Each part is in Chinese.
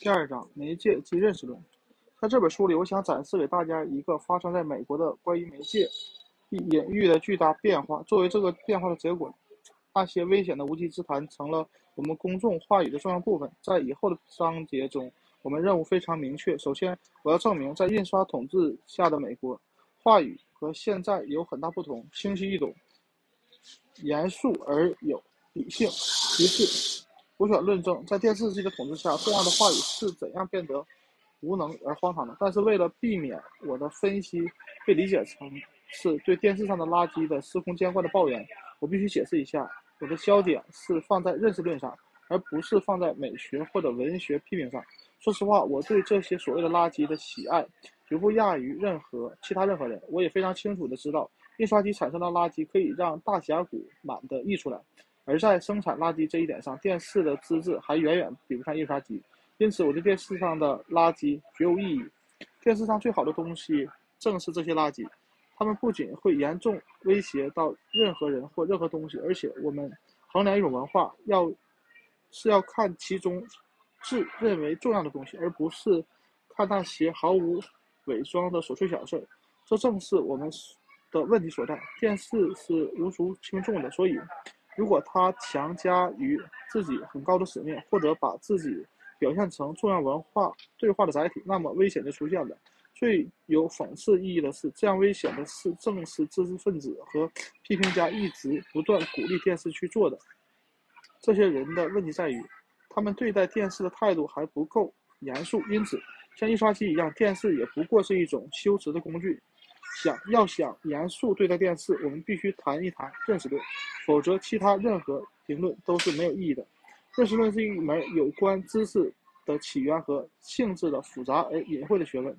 第二章媒介及认识论。在这本书里，我想展示给大家一个发生在美国的关于媒介隐喻的巨大变化。作为这个变化的结果，那些危险的无稽之谈成了我们公众话语的重要部分。在以后的章节中，我们任务非常明确。首先，我要证明，在印刷统治下的美国，话语和现在有很大不同，清晰易懂，严肃而有理性。其次，我想论证，在电视机的统治下，重要的话语是怎样变得无能而荒唐的。但是，为了避免我的分析被理解成是对电视上的垃圾的司空见惯的抱怨，我必须解释一下，我的焦点是放在认识论上，而不是放在美学或者文学批评上。说实话，我对这些所谓的垃圾的喜爱绝不亚于任何其他任何人。我也非常清楚的知道，印刷机产生的垃圾可以让大峡谷满的溢出来。而在生产垃圾这一点上，电视的资质还远远比不上印刷机。因此，我对电视上的垃圾绝无异议。电视上最好的东西正是这些垃圾，它们不仅会严重威胁到任何人或任何东西，而且我们衡量一种文化，要是要看其中自认为重要的东西，而不是看那些毫无伪装的琐碎小事。这正是我们的问题所在。电视是无足轻重的，所以。如果他强加于自己很高的使命，或者把自己表现成重要文化对话的载体，那么危险就出现了。最有讽刺意义的是，这样危险的事正是知识分子和批评家一直不断鼓励电视去做的。这些人的问题在于，他们对待电视的态度还不够严肃。因此，像印刷机一样，电视也不过是一种修辞的工具。想要想严肃对待电视，我们必须谈一谈认识论，否则其他任何评论都是没有意义的。认识论是一门有关知识的起源和性质的复杂而隐晦的学问。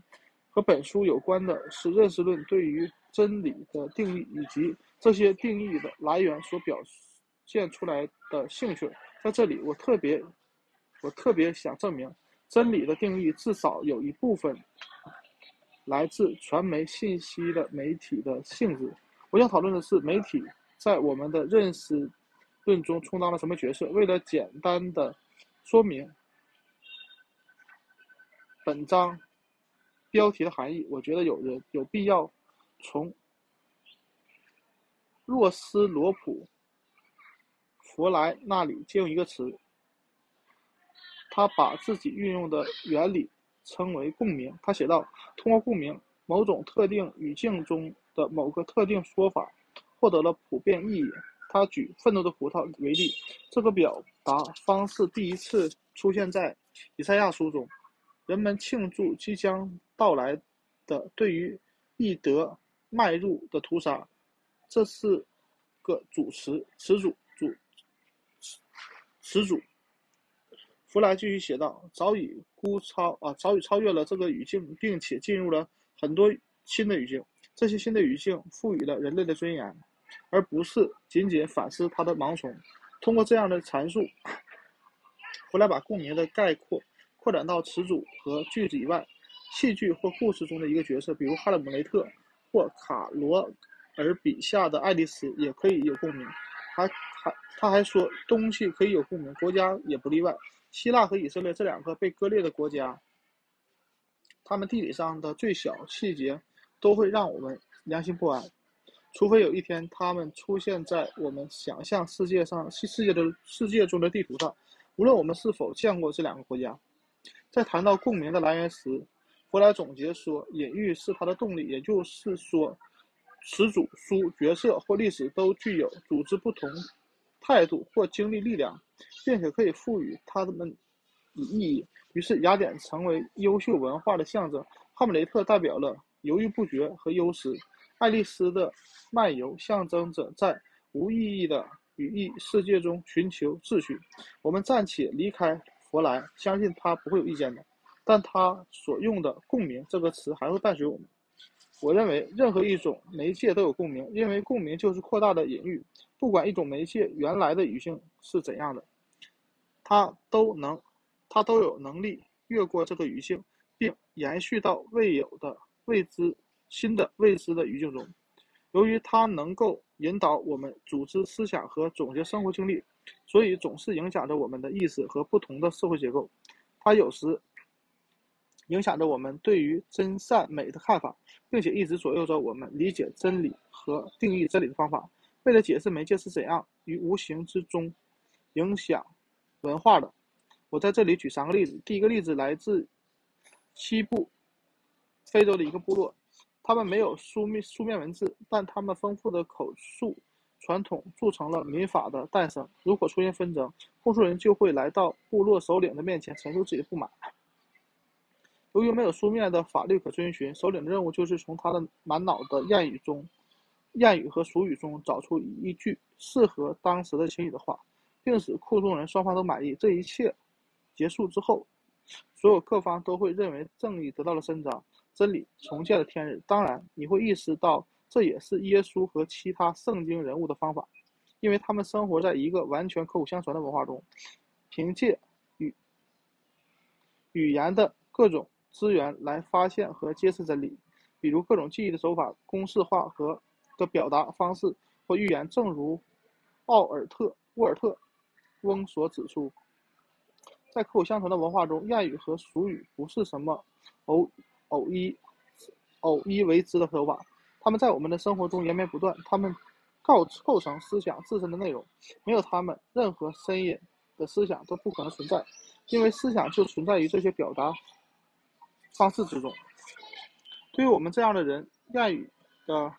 和本书有关的是认识论对于真理的定义以及这些定义的来源所表现出来的兴趣。在这里，我特别我特别想证明，真理的定义至少有一部分。来自传媒信息的媒体的性质，我想讨论的是媒体在我们的认识论中充当了什么角色。为了简单的说明本章标题的含义，我觉得有人有必要从洛斯罗普弗莱那里借用一个词，他把自己运用的原理。称为共鸣。他写道：“通过共鸣，某种特定语境中的某个特定说法获得了普遍意义。”他举愤怒的葡萄为例，这个表达方式第一次出现在以赛亚书中。人们庆祝即将到来的对于易德迈入的屠杀，这是个主词，词组主词组。弗莱继续写道：“早已估超啊，早已超越了这个语境，并且进入了很多新的语境。这些新的语境赋予了人类的尊严，而不是仅仅反思他的盲从。通过这样的阐述，弗莱把共鸣的概括扩展到词组和句子以外，戏剧或故事中的一个角色，比如哈姆雷特或卡罗尔笔下的爱丽丝，也可以有共鸣。还还他还说，东西可以有共鸣，国家也不例外。”希腊和以色列这两个被割裂的国家，他们地理上的最小细节都会让我们良心不安，除非有一天他们出现在我们想象世界上世界的世界中的地图上。无论我们是否见过这两个国家，在谈到共鸣的来源时，弗莱总结说，隐喻是它的动力，也就是说，词组、书、角色或历史都具有组织不同态度或经历力量。并且可以赋予他们以意义。于是，雅典成为优秀文化的象征。哈姆雷特代表了犹豫不决和忧思。爱丽丝的漫游象征着在无意义的语义世界中寻求秩序。我们暂且离开弗莱，相信他不会有意见的。但他所用的“共鸣”这个词还会伴随我们。我认为，任何一种媒介都有共鸣，因为共鸣就是扩大的隐喻。不管一种媒介原来的语境是怎样的。它都能，它都有能力越过这个语境，并延续到未有的未知、新的未知的语境中。由于它能够引导我们组织思想和总结生活经历，所以总是影响着我们的意识和不同的社会结构。它有时影响着我们对于真善美的看法，并且一直左右着我们理解真理和定义真理的方法。为了解释媒介是怎样于无形之中影响文化的，我在这里举三个例子。第一个例子来自西部非洲的一个部落，他们没有书面书面文字，但他们丰富的口述传统铸成了民法的诞生。如果出现纷争，控诉人就会来到部落首领的面前陈述自己的不满。由于没有书面的法律可遵循，首领的任务就是从他的满脑的谚语中、谚语和俗语中找出一句适合当时的情景的话，并使诉讼人双方都满意。这一切结束之后，所有各方都会认为正义得到了伸张，真理重见了天日。当然，你会意识到这也是耶稣和其他圣经人物的方法，因为他们生活在一个完全口口相传的文化中，凭借语语言的各种。资源来发现和揭示真理，比如各种记忆的手法、公式化和的表达方式或预言。正如奥尔特沃尔特翁所指出，在口口相传的文化中，谚语和俗语不是什么偶偶一偶一为之的手法，他们在我们的生活中延绵不断，他们构构成思想自身的内容。没有他们，任何深隐的思想都不可能存在，因为思想就存在于这些表达。方式之中，对于我们这样的人，谚语的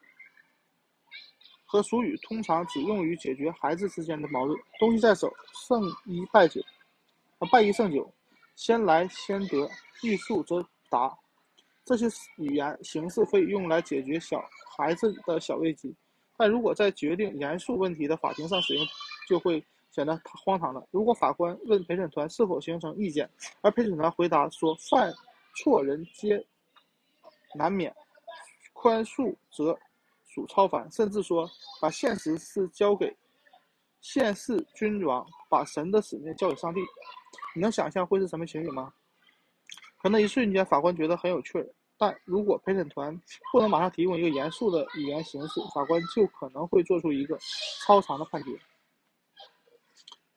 和俗语通常只用于解决孩子之间的矛盾。东西在手，胜一败九，啊，败一胜九，先来先得，欲速则达。这些语言形式可以用来解决小孩子的小危机，但如果在决定严肃问题的法庭上使用，就会显得荒唐了。如果法官问陪审团是否形成意见，而陪审团回答说犯。错人皆难免，宽恕则属超凡。甚至说，把现实是交给现世君王，把神的使命交给上帝。你能想象会是什么情景吗？可能一瞬间，法官觉得很有趣儿。但如果陪审团不能马上提供一个严肃的语言形式，法官就可能会做出一个超长的判决。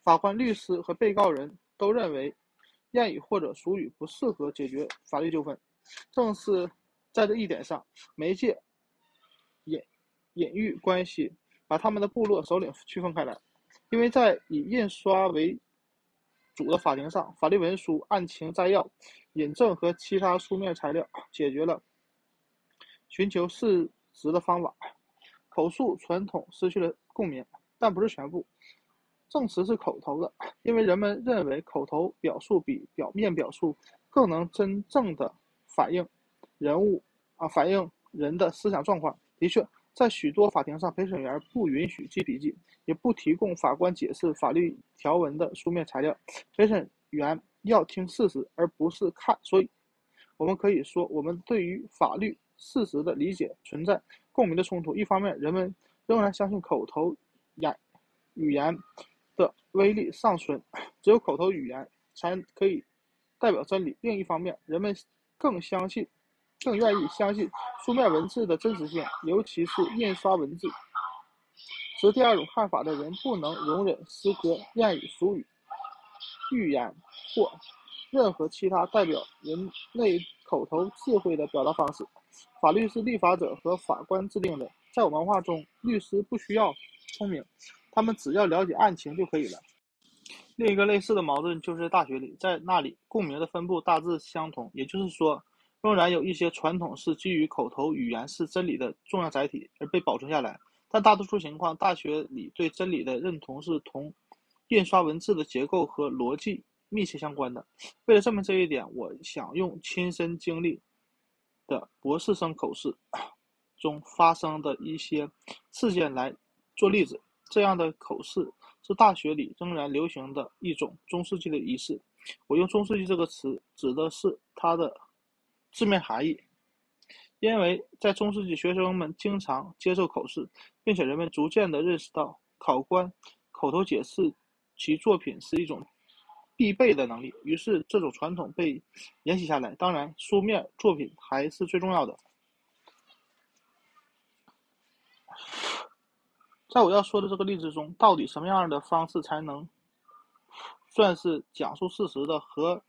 法官、律师和被告人都认为。谚语或者俗语不适合解决法律纠纷，正是在这一点上，媒介隐喻关系把他们的部落首领区分开来，因为在以印刷为主的法庭上，法律文书、案情摘要、引证和其他书面材料解决了寻求事实的方法，口述传统失去了共鸣，但不是全部。证词是口头的，因为人们认为口头表述比表面表述更能真正的反映人物啊，反映人的思想状况。的确，在许多法庭上，陪审员不允许记笔记，也不提供法官解释法律条文的书面材料。陪审员要听事实，而不是看。所以，我们可以说，我们对于法律事实的理解存在共鸣的冲突。一方面，人们仍然相信口头言语言。的威力尚存，只有口头语言才可以代表真理。另一方面，人们更相信、更愿意相信书面文字的真实性，尤其是印刷文字。持第二种看法的人不能容忍诗歌、谚语、俗语、寓言或任何其他代表人类口头智慧的表达方式。法律是立法者和法官制定的，在我们文化中，律师不需要聪明。他们只要了解案情就可以了。另一个类似的矛盾就是大学里，在那里共鸣的分布大致相同，也就是说，仍然有一些传统是基于口头语言是真理的重要载体而被保存下来。但大多数情况，大学里对真理的认同是同印刷文字的结构和逻辑密切相关的。为了证明这一点，我想用亲身经历的博士生口试中发生的一些事件来做例子。这样的口试是大学里仍然流行的一种中世纪的仪式。我用“中世纪”这个词指的是它的字面含义，因为在中世纪，学生们经常接受口试，并且人们逐渐地认识到，考官口头解释其作品是一种必备的能力。于是，这种传统被沿袭下来。当然，书面作品还是最重要的。在我要说的这个例子中，到底什么样的方式才能算是讲述事实的合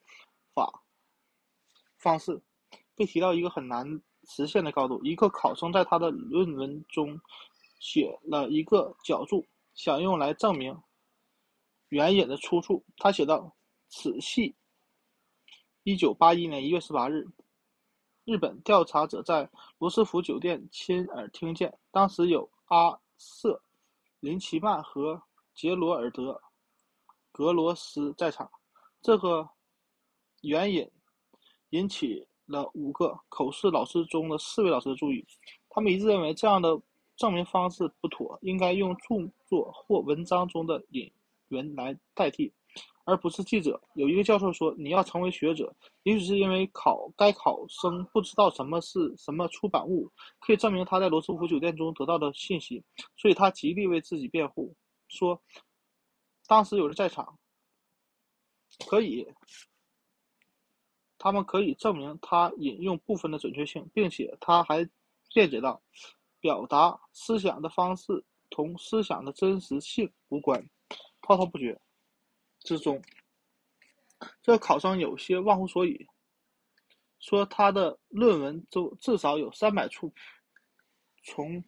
法方式被提到一个很难实现的高度。一个考生在他的论文中写了一个脚注，想用来证明援引的出处。他写道：“此系一九八一年一月十八日，日本调查者在罗斯福酒店亲耳听见。当时有阿瑟·林奇曼和杰罗尔德·格罗斯在场。这个援引。”引起了五个口试老师中的四位老师的注意，他们一致认为这样的证明方式不妥，应该用著作或文章中的引文来代替，而不是记者。有一个教授说：“你要成为学者，也许是因为考该考生不知道什么是什么出版物，可以证明他在罗斯福酒店中得到的信息，所以他极力为自己辩护，说当时有人在场，可以。”他们可以证明他引用部分的准确性，并且他还辩解道：“表达思想的方式同思想的真实性无关。”滔滔不绝之中，这考生有些忘乎所以，说他的论文中至少有三百处从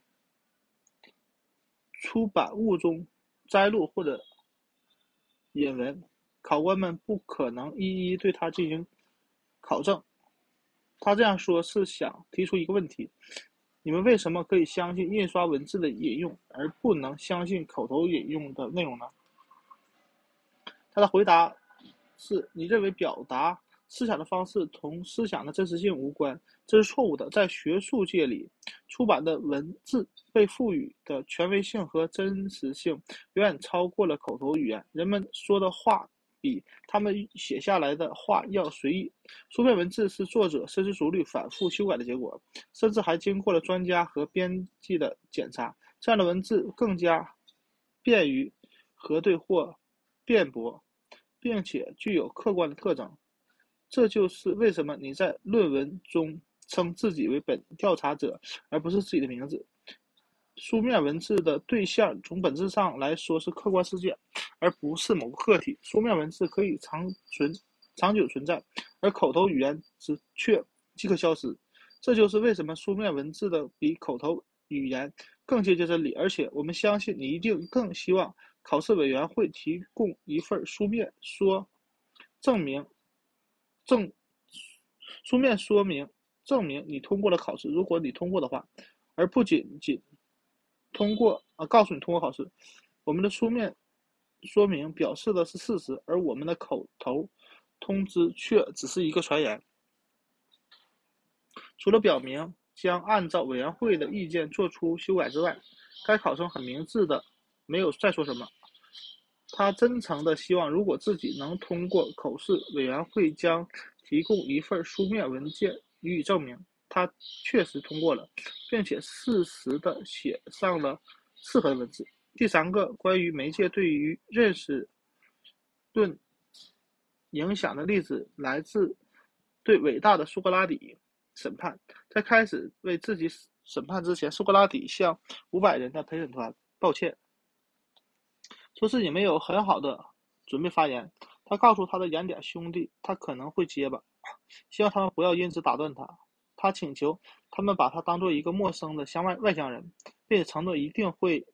出版物中摘录或者引文，考官们不可能一一对他进行。考证，他这样说是想提出一个问题：你们为什么可以相信印刷文字的引用，而不能相信口头引用的内容呢？他的回答是：你认为表达思想的方式同思想的真实性无关，这是错误的。在学术界里，出版的文字被赋予的权威性和真实性远远超过了口头语言。人们说的话。比他们写下来的话要随意。书面文字是作者深思熟虑、反复修改的结果，甚至还经过了专家和编辑的检查。这样的文字更加便于核对或辩驳，并且具有客观的特征。这就是为什么你在论文中称自己为本调查者，而不是自己的名字。书面文字的对象从本质上来说是客观世界，而不是某个个体。书面文字可以长存、长久存在，而口头语言只却即可消失。这就是为什么书面文字的比口头语言更接近真理。而且，我们相信你一定更希望考试委员会提供一份书面说证明证书面说明证明你通过了考试。如果你通过的话，而不仅仅。通过啊，告诉你通过考试，我们的书面说明表示的是事实，而我们的口头通知却只是一个传言。除了表明将按照委员会的意见做出修改之外，该考生很明智的没有再说什么。他真诚的希望，如果自己能通过口试，委员会将提供一份书面文件予以证明。他确实通过了，并且适时的写上了适合的文字。第三个关于媒介对于认识论影响的例子，来自对伟大的苏格拉底审判。在开始为自己审判之前，苏格拉底向五百人的陪审团道歉，说自己没有很好的准备发言。他告诉他的雅典兄弟，他可能会结巴，希望他们不要因此打断他。他请求他们把他当做一个陌生的乡外外乡人，并且承诺一定会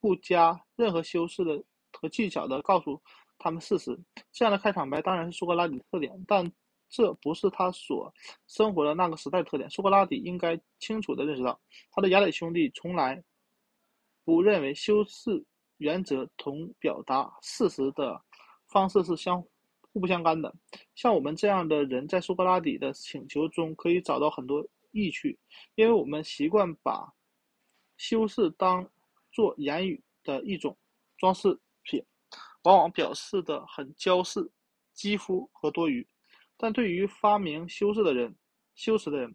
不加任何修饰的和技巧的告诉他们事实。这样的开场白当然是苏格拉底的特点，但这不是他所生活的那个时代的特点。苏格拉底应该清楚的认识到，他的雅典兄弟从来不认为修饰原则同表达事实的方式是相。互不相干的，像我们这样的人，在苏格拉底的请求中可以找到很多意趣，因为我们习惯把修饰当做言语的一种装饰品，往往表示的很娇饰、肌肤和多余。但对于发明修饰的人、修辞的人，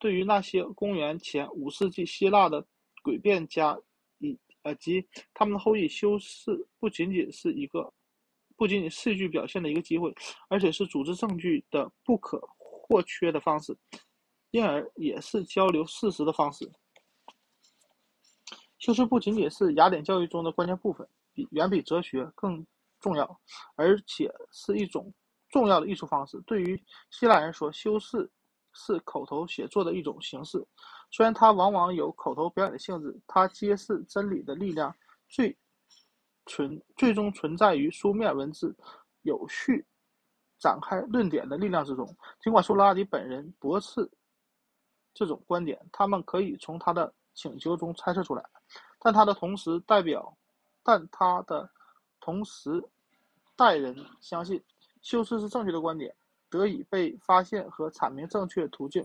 对于那些公元前五世纪希腊的诡辩家以及他们的后裔，修饰不仅仅是一个。不仅仅戏剧表现的一个机会，而且是组织证据的不可或缺的方式，因而也是交流事实的方式。修饰不仅仅是雅典教育中的关键部分，比远比哲学更重要，而且是一种重要的艺术方式。对于希腊人说，修饰是口头写作的一种形式，虽然它往往有口头表演的性质，它揭示真理的力量最存最终存在于书面文字有序展开论点的力量之中。尽管苏格拉底本人驳斥这种观点，他们可以从他的请求中猜测出来，但他的同时代表，但他的同时代人相信。修饰是正确的观点，得以被发现和阐明正确途径；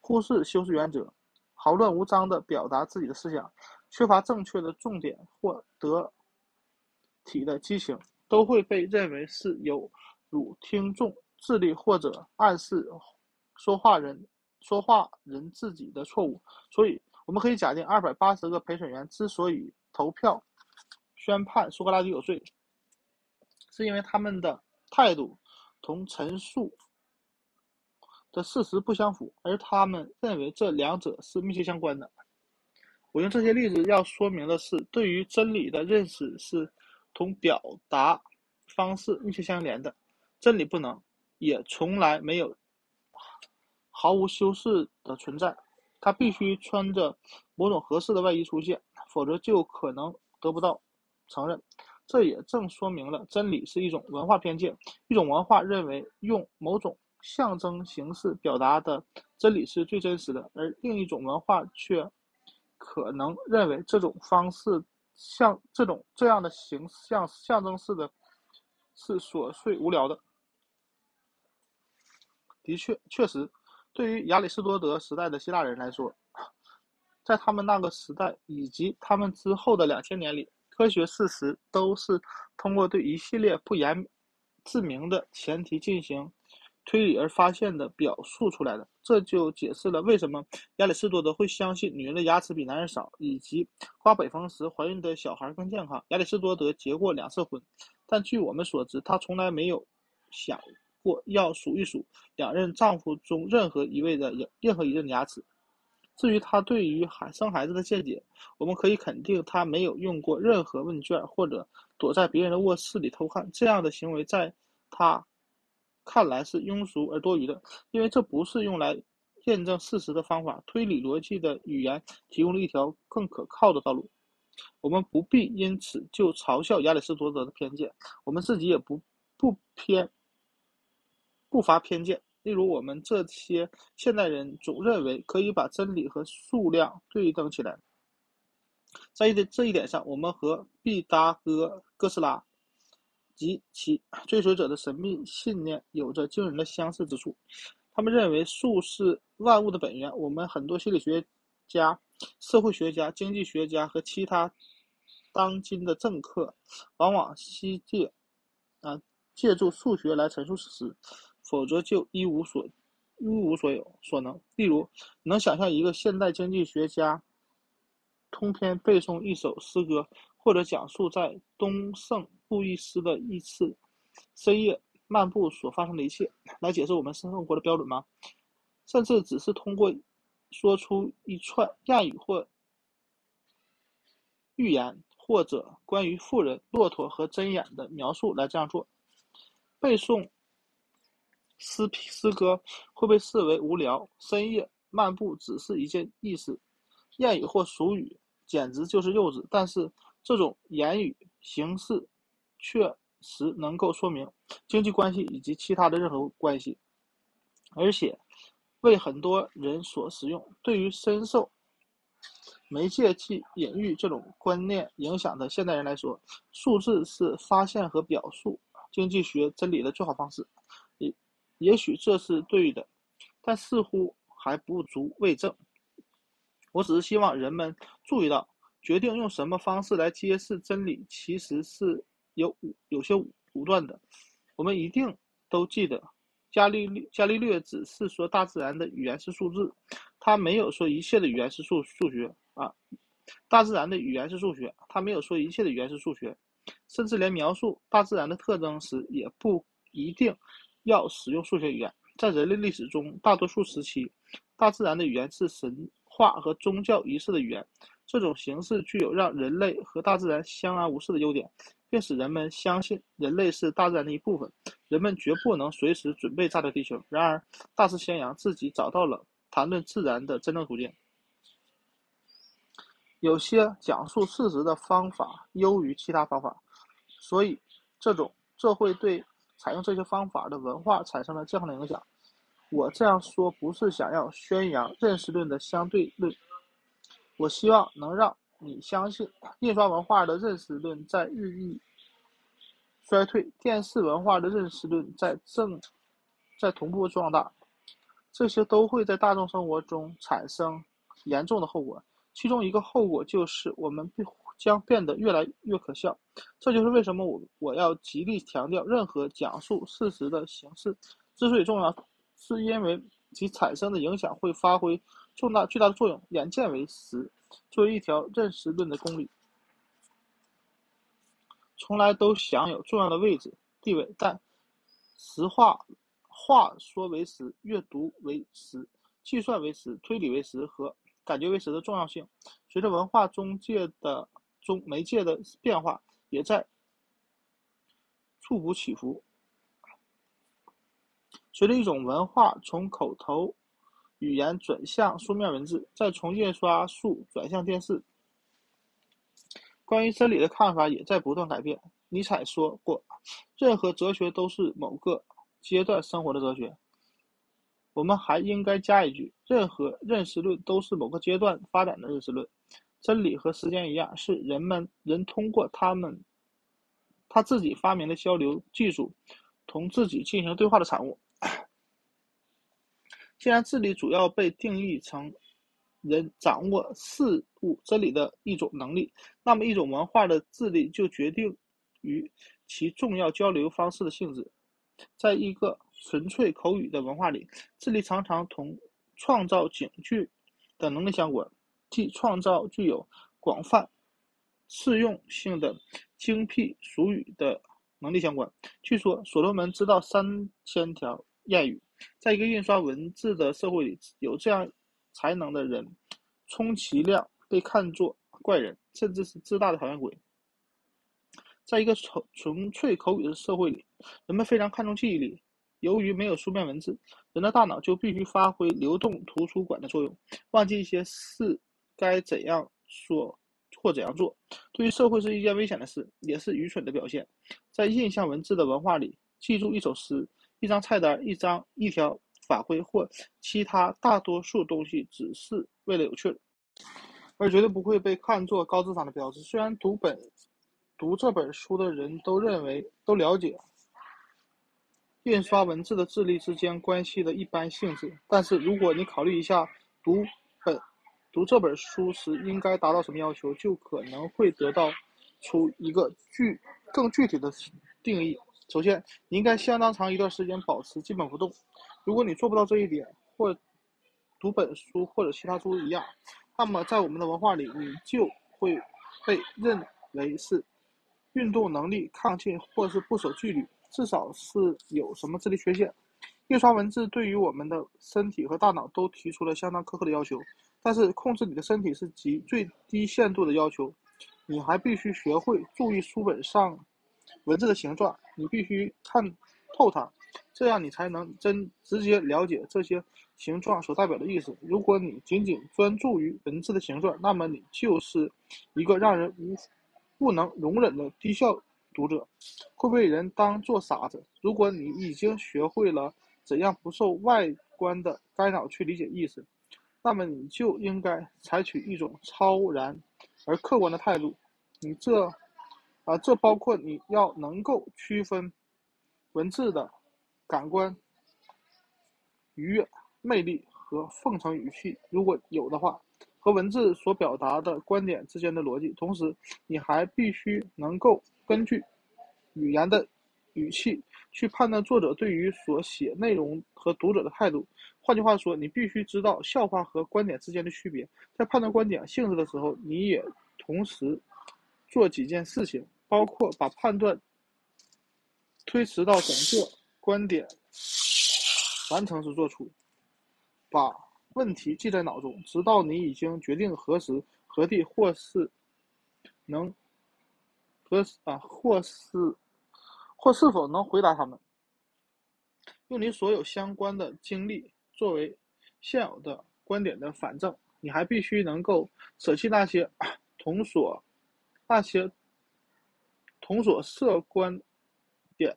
忽视修饰原则，豪乱无章地表达自己的思想，缺乏正确的重点或得体的激情，都会被认为是有辱听众智力或者暗示说话人说话人自己的错误。所以，我们可以假定，二百八十个陪审员之所以投票宣判苏格拉底有罪，是因为他们的。态度同陈述的事实不相符，而他们认为这两者是密切相关的。我用这些例子要说明的是，对于真理的认识是同表达方式密切相连的。真理不能，也从来没有毫无修饰的存在，它必须穿着某种合适的外衣出现，否则就可能得不到承认。这也正说明了真理是一种文化偏见。一种文化认为用某种象征形式表达的真理是最真实的，而另一种文化却可能认为这种方式像这种这样的形象象征式的，是琐碎无聊的。的确，确实，对于亚里士多德时代的希腊人来说，在他们那个时代以及他们之后的两千年里。科学事实都是通过对一系列不言自明的前提进行推理而发现的表述出来的，这就解释了为什么亚里士多德会相信女人的牙齿比男人少，以及刮北风时怀孕的小孩更健康。亚里士多德结过两次婚，但据我们所知，他从来没有想过要数一数两任丈夫中任何一位的任何一任牙齿。至于他对于孩生孩子的见解，我们可以肯定他没有用过任何问卷，或者躲在别人的卧室里偷看。这样的行为在他看来是庸俗而多余的，因为这不是用来验证事实的方法。推理逻辑的语言提供了一条更可靠的道路。我们不必因此就嘲笑亚里士多德的偏见，我们自己也不不偏不乏偏见。例如，我们这些现代人总认为可以把真理和数量对等起来。在一这一点上，我们和毕达哥哥斯拉及其 追随者的神秘信念有着惊人的相似之处。他们认为数是万物的本源。我们很多心理学家、社会学家、经济学家和其他当今的政客，往往希借啊借助数学来陈述事实。否则就一无所一无所有所能。例如，能想象一个现代经济学家通篇背诵一首诗歌，或者讲述在东胜路易斯的一次深夜漫步所发生的一切，来解释我们生活的标准吗？甚至只是通过说出一串谚语或寓言，或者关于富人、骆驼和针眼的描述来这样做，背诵。诗诗歌会被视为无聊，深夜漫步只是一件意思，谚语或俗语简直就是幼稚。但是这种言语形式确实能够说明经济关系以及其他的任何关系，而且为很多人所使用。对于深受媒介即隐喻这种观念影响的现代人来说，数字是发现和表述经济学真理的最好方式。也也许这是对的，但似乎还不足为证。我只是希望人们注意到，决定用什么方式来揭示真理，其实是有有些武断的。我们一定都记得，伽利略伽利略只是说大自然的语言是数字，他没有说一切的语言是数数学啊。大自然的语言是数学，他没有说一切的语言是数学，甚至连描述大自然的特征时也不一定。要使用数学语言，在人类历史中，大多数时期，大自然的语言是神话和宗教仪式的语言。这种形式具有让人类和大自然相安无事的优点，并使人们相信人类是大自然的一部分。人们绝不能随时准备炸掉地球。然而，大师宣扬自己找到了谈论自然的真正途径。有些讲述事实的方法优于其他方法，所以这种这会对采用这些方法的文化产生了健康的影响。我这样说不是想要宣扬认识论的相对论，我希望能让你相信印刷文化的认识论在日益。衰退，电视文化的认识论在正在同步壮大，这些都会在大众生活中产生严重的后果。其中一个后果就是我们必将变得越来越可笑。这就是为什么我我要极力强调，任何讲述事实的形式之所以重要，是因为其产生的影响会发挥重大巨大的作用。眼见为实，作为一条认识论的公理。从来都享有重要的位置地位，但实话话说为实，阅读为实，计算为实，推理为实和感觉为实的重要性，随着文化中介的中媒介的变化，也在触幅起伏。随着一种文化从口头语言转向书面文字，再从印刷术转向电视。关于真理的看法也在不断改变。尼采说过：“任何哲学都是某个阶段生活的哲学。”我们还应该加一句：“任何认识论都是某个阶段发展的认识论。”真理和时间一样，是人们人通过他们他自己发明的交流技术，同自己进行对话的产物。既然智力主要被定义成。人掌握事物真理的一种能力，那么一种文化的智力就决定于其重要交流方式的性质。在一个纯粹口语的文化里，智力常常同创造警句的能力相关，即创造具有广泛适用性的精辟俗语的能力相关。据说所罗门知道三千条谚语。在一个印刷文字的社会里，有这样。才能的人，充其量被看作怪人，甚至是自大的讨厌鬼。在一个纯纯粹口语的社会里，人们非常看重记忆力。由于没有书面文字，人的大脑就必须发挥流动图书馆的作用，忘记一些事该怎样说或怎样做。对于社会是一件危险的事，也是愚蠢的表现。在印象文字的文化里，记住一首诗、一张菜单、一张一条。法规或其他大多数东西只是为了有趣，而绝对不会被看作高智商的标志。虽然读本读这本书的人都认为都了解印刷文字的智力之间关系的一般性质，但是如果你考虑一下读本读这本书时应该达到什么要求，就可能会得到出一个具更具体的定义。首先，你应该相当长一段时间保持基本不动。如果你做不到这一点，或读本书或者其他书一样，那么在我们的文化里，你就会被认为是运动能力亢进或是不守纪律，至少是有什么智力缺陷。印刷文字对于我们的身体和大脑都提出了相当苛刻的要求，但是控制你的身体是极最低限度的要求。你还必须学会注意书本上文字的形状，你必须看透它。这样你才能真直接了解这些形状所代表的意思。如果你仅仅专注于文字的形状，那么你就是一个让人无不能容忍的低效读者，会被人当做傻子。如果你已经学会了怎样不受外观的干扰去理解意思，那么你就应该采取一种超然而客观的态度。你这啊，这包括你要能够区分文字的。感官愉悦、魅力和奉承语气，如果有的话，和文字所表达的观点之间的逻辑。同时，你还必须能够根据语言的语气去判断作者对于所写内容和读者的态度。换句话说，你必须知道笑话和观点之间的区别。在判断观点性质的时候，你也同时做几件事情，包括把判断推迟到整个。观点完成时做出，把问题记在脑中，直到你已经决定何时何地或是能何啊或是或是否能回答他们。用你所有相关的经历作为现有的观点的反证。你还必须能够舍弃那些 同所那些同所涉观点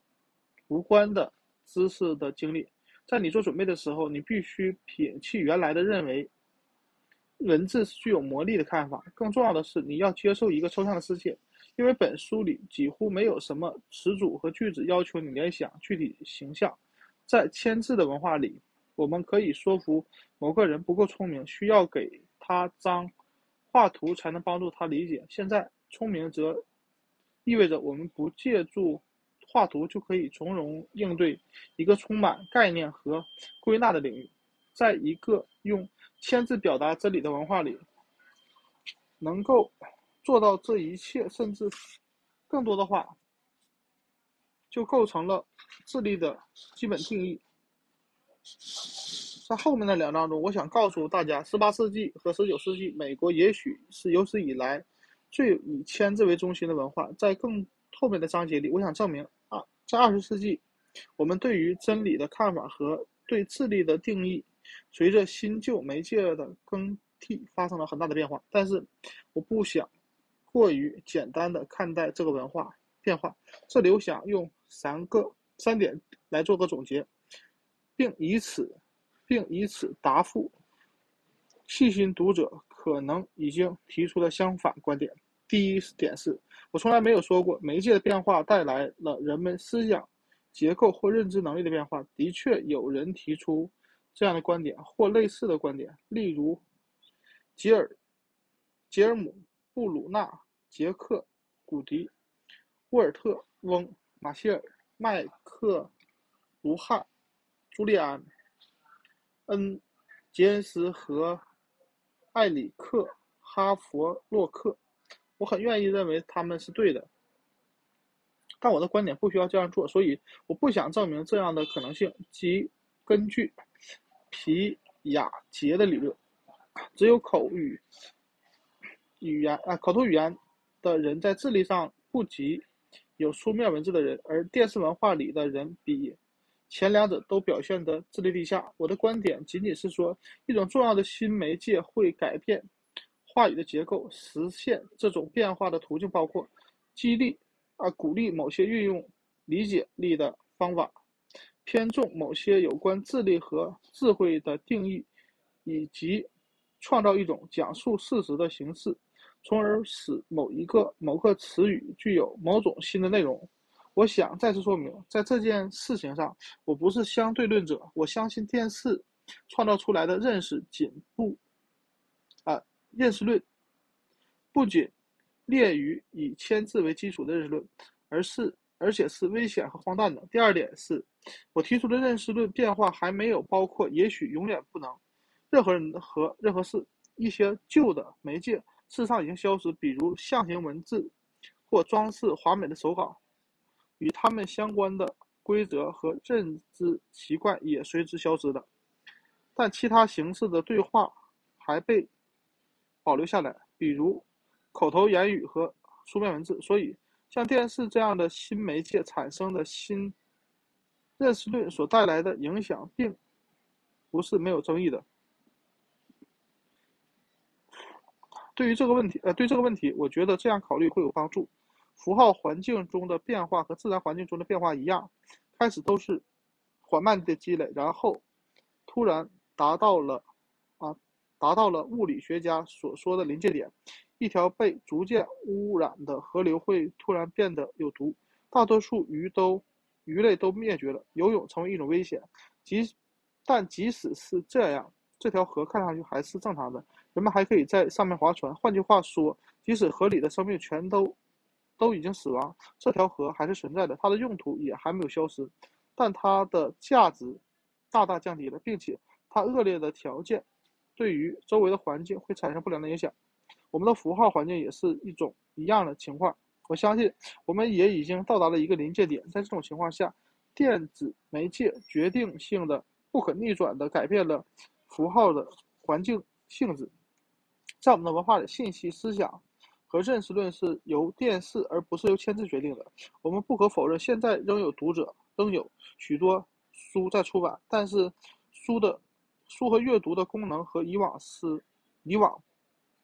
无关的知识的经历。在你做准备的时候，你必须摒弃原来的认为文字是具有魔力的看法。更重要的是，你要接受一个抽象的世界，因为本书里几乎没有什么词组和句子要求你联想具体形象。在签字的文化里。我们可以说服某个人不够聪明，需要给他张画图才能帮助他理解。现在，聪明则意味着我们不借助画图就可以从容应对一个充满概念和归纳的领域。在一个用签字表达真理的文化里，能够做到这一切，甚至更多的话，就构成了智力的基本定义。在后面的两章中，我想告诉大家，十八世纪和十九世纪美国也许是有史以来最以签字为中心的文化。在更后面的章节里，我想证明啊，在二十世纪，我们对于真理的看法和对智力的定义，随着新旧媒介的更替发生了很大的变化。但是，我不想过于简单的看待这个文化变化。这里我想用三个三点来做个总结。并以此，并以此答复细心读者可能已经提出了相反观点。第一点是，我从来没有说过媒介的变化带来了人们思想结构或认知能力的变化。的确，有人提出这样的观点或类似的观点，例如吉尔、吉尔姆、布鲁纳、杰克、古迪、沃尔特、翁、马歇尔、麦克卢汉。朱利安、恩、杰恩斯和艾里克·哈佛洛克，我很愿意认为他们是对的，但我的观点不需要这样做，所以我不想证明这样的可能性。即根据皮亚杰的理论，只有口语语言啊口头语言的人在智力上不及有书面文字的人，而电视文化里的人比。前两者都表现得智力低下。我的观点仅仅是说，一种重要的新媒介会改变话语的结构。实现这种变化的途径包括激励啊，鼓励某些运用理解力的方法，偏重某些有关智力和智慧的定义，以及创造一种讲述事实的形式，从而使某一个某个词语具有某种新的内容。我想再次说明，在这件事情上，我不是相对论者。我相信电视创造出来的认识仅不，啊，认识论不仅列于以签字为基础的认识论，而是而且是危险和荒诞的。第二点是，我提出的认识论变化还没有包括也许永远不能，任何人和任何事，一些旧的媒介事实上已经消失，比如象形文字或装饰华美的手稿。与他们相关的规则和认知习惯也随之消失了，但其他形式的对话还被保留下来，比如口头言语和书面文字。所以，像电视这样的新媒介产生的新认识论所带来的影响，并不是没有争议的。对于这个问题，呃，对这个问题，我觉得这样考虑会有帮助。符号环境中的变化和自然环境中的变化一样，开始都是缓慢的积累，然后突然达到了，达到了物理学家所说的临界点。一条被逐渐污染的河流会突然变得有毒，大多数鱼都鱼类都灭绝了，游泳成为一种危险。即但即使是这样，这条河看上去还是正常的，人们还可以在上面划船。换句话说，即使河里的生命全都。都已经死亡，这条河还是存在的，它的用途也还没有消失，但它的价值大大降低了，并且它恶劣的条件对于周围的环境会产生不良的影响。我们的符号环境也是一种一样的情况。我相信我们也已经到达了一个临界点，在这种情况下，电子媒介决定性的、不可逆转的改变了符号的环境性质，在我们的文化里，信息思想。和认识论是由电视而不是由签字决定的。我们不可否认，现在仍有读者，仍有许多书在出版，但是书的书和阅读的功能和以往是以往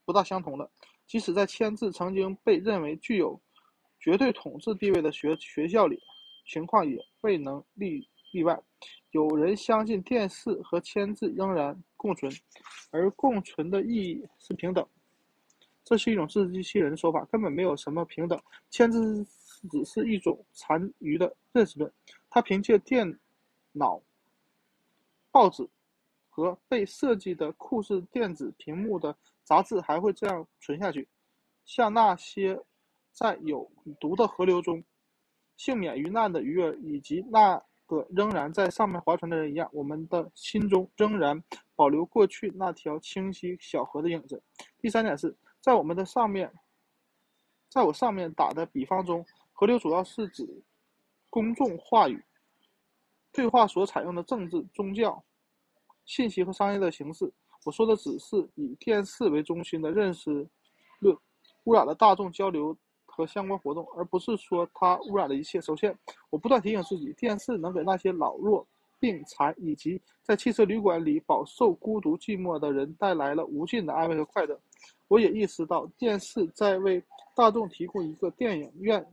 不大相同的。即使在签字曾经被认为具有绝对统治地位的学学校里，情况也未能例例外。有人相信电视和签字仍然共存，而共存的意义是平等。这是一种自欺欺人的说法，根本没有什么平等。签字只是一种残余的认识论，它凭借电脑、报纸和被设计的酷似电子屏幕的杂志还会这样存下去，像那些在有毒的河流中幸免于难的鱼儿，以及那。个仍然在上面划船的人一样，我们的心中仍然保留过去那条清晰小河的影子。第三点是在我们的上面，在我上面打的比方中，河流主要是指公众话语对话所采用的政治、宗教、信息和商业的形式。我说的只是以电视为中心的认识论污染了大众交流。和相关活动，而不是说它污染了一切。首先，我不断提醒自己，电视能给那些老弱病残以及在汽车旅馆里饱受孤独寂寞的人带来了无尽的安慰和快乐。我也意识到，电视在为大众提供一个电影院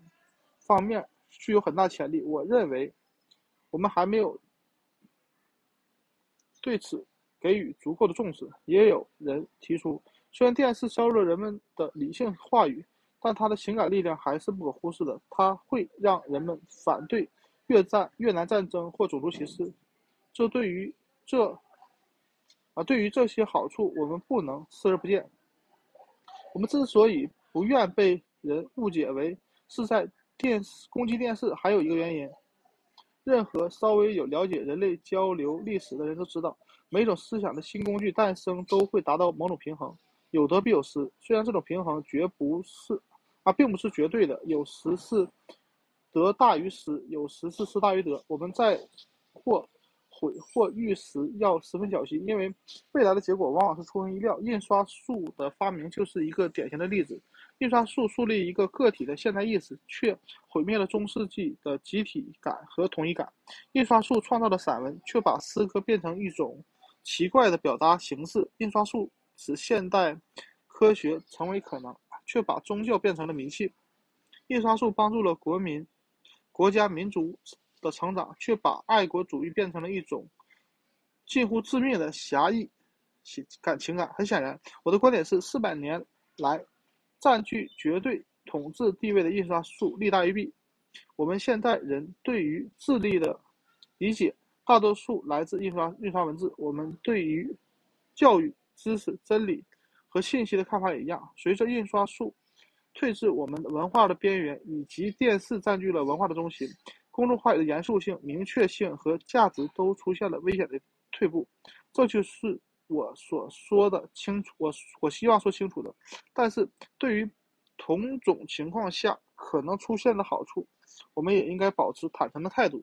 方面具有很大潜力。我认为，我们还没有对此给予足够的重视。也有人提出，虽然电视削弱了人们的理性话语。但它的情感力量还是不可忽视的，它会让人们反对越战、越南战争或种族歧视。这对于这啊，对于这些好处，我们不能视而不见。我们之所以不愿被人误解为是在电视攻击电视，还有一个原因：任何稍微有了解人类交流历史的人都知道，每种思想的新工具诞生都会达到某种平衡，有得必有失。虽然这种平衡绝不是。啊并不是绝对的，有时是得大于失，有时是失大于得。我们在或毁或预时要十分小心，因为未来的结果往往是出人意料。印刷术的发明就是一个典型的例子。印刷术树立一个个体的现代意识，却毁灭了中世纪的集体感和统一感。印刷术创造了散文，却把诗歌变成一种奇怪的表达形式。印刷术使现代科学成为可能。却把宗教变成了迷信。印刷术帮助了国民、国家、民族的成长，却把爱国主义变成了一种近乎致命的狭义情感情感。很显然，我的观点是：四百年来占据绝对统治地位的印刷术利大于弊。我们现代人对于智力的理解，大多数来自印刷印刷文字。我们对于教育、知识、真理。和信息的看法也一样。随着印刷术退至我们文化的边缘，以及电视占据了文化的中心，公众话语的严肃性、明确性和价值都出现了危险的退步。这就是我所说的清楚，我我希望说清楚的。但是对于同种情况下可能出现的好处，我们也应该保持坦诚的态度。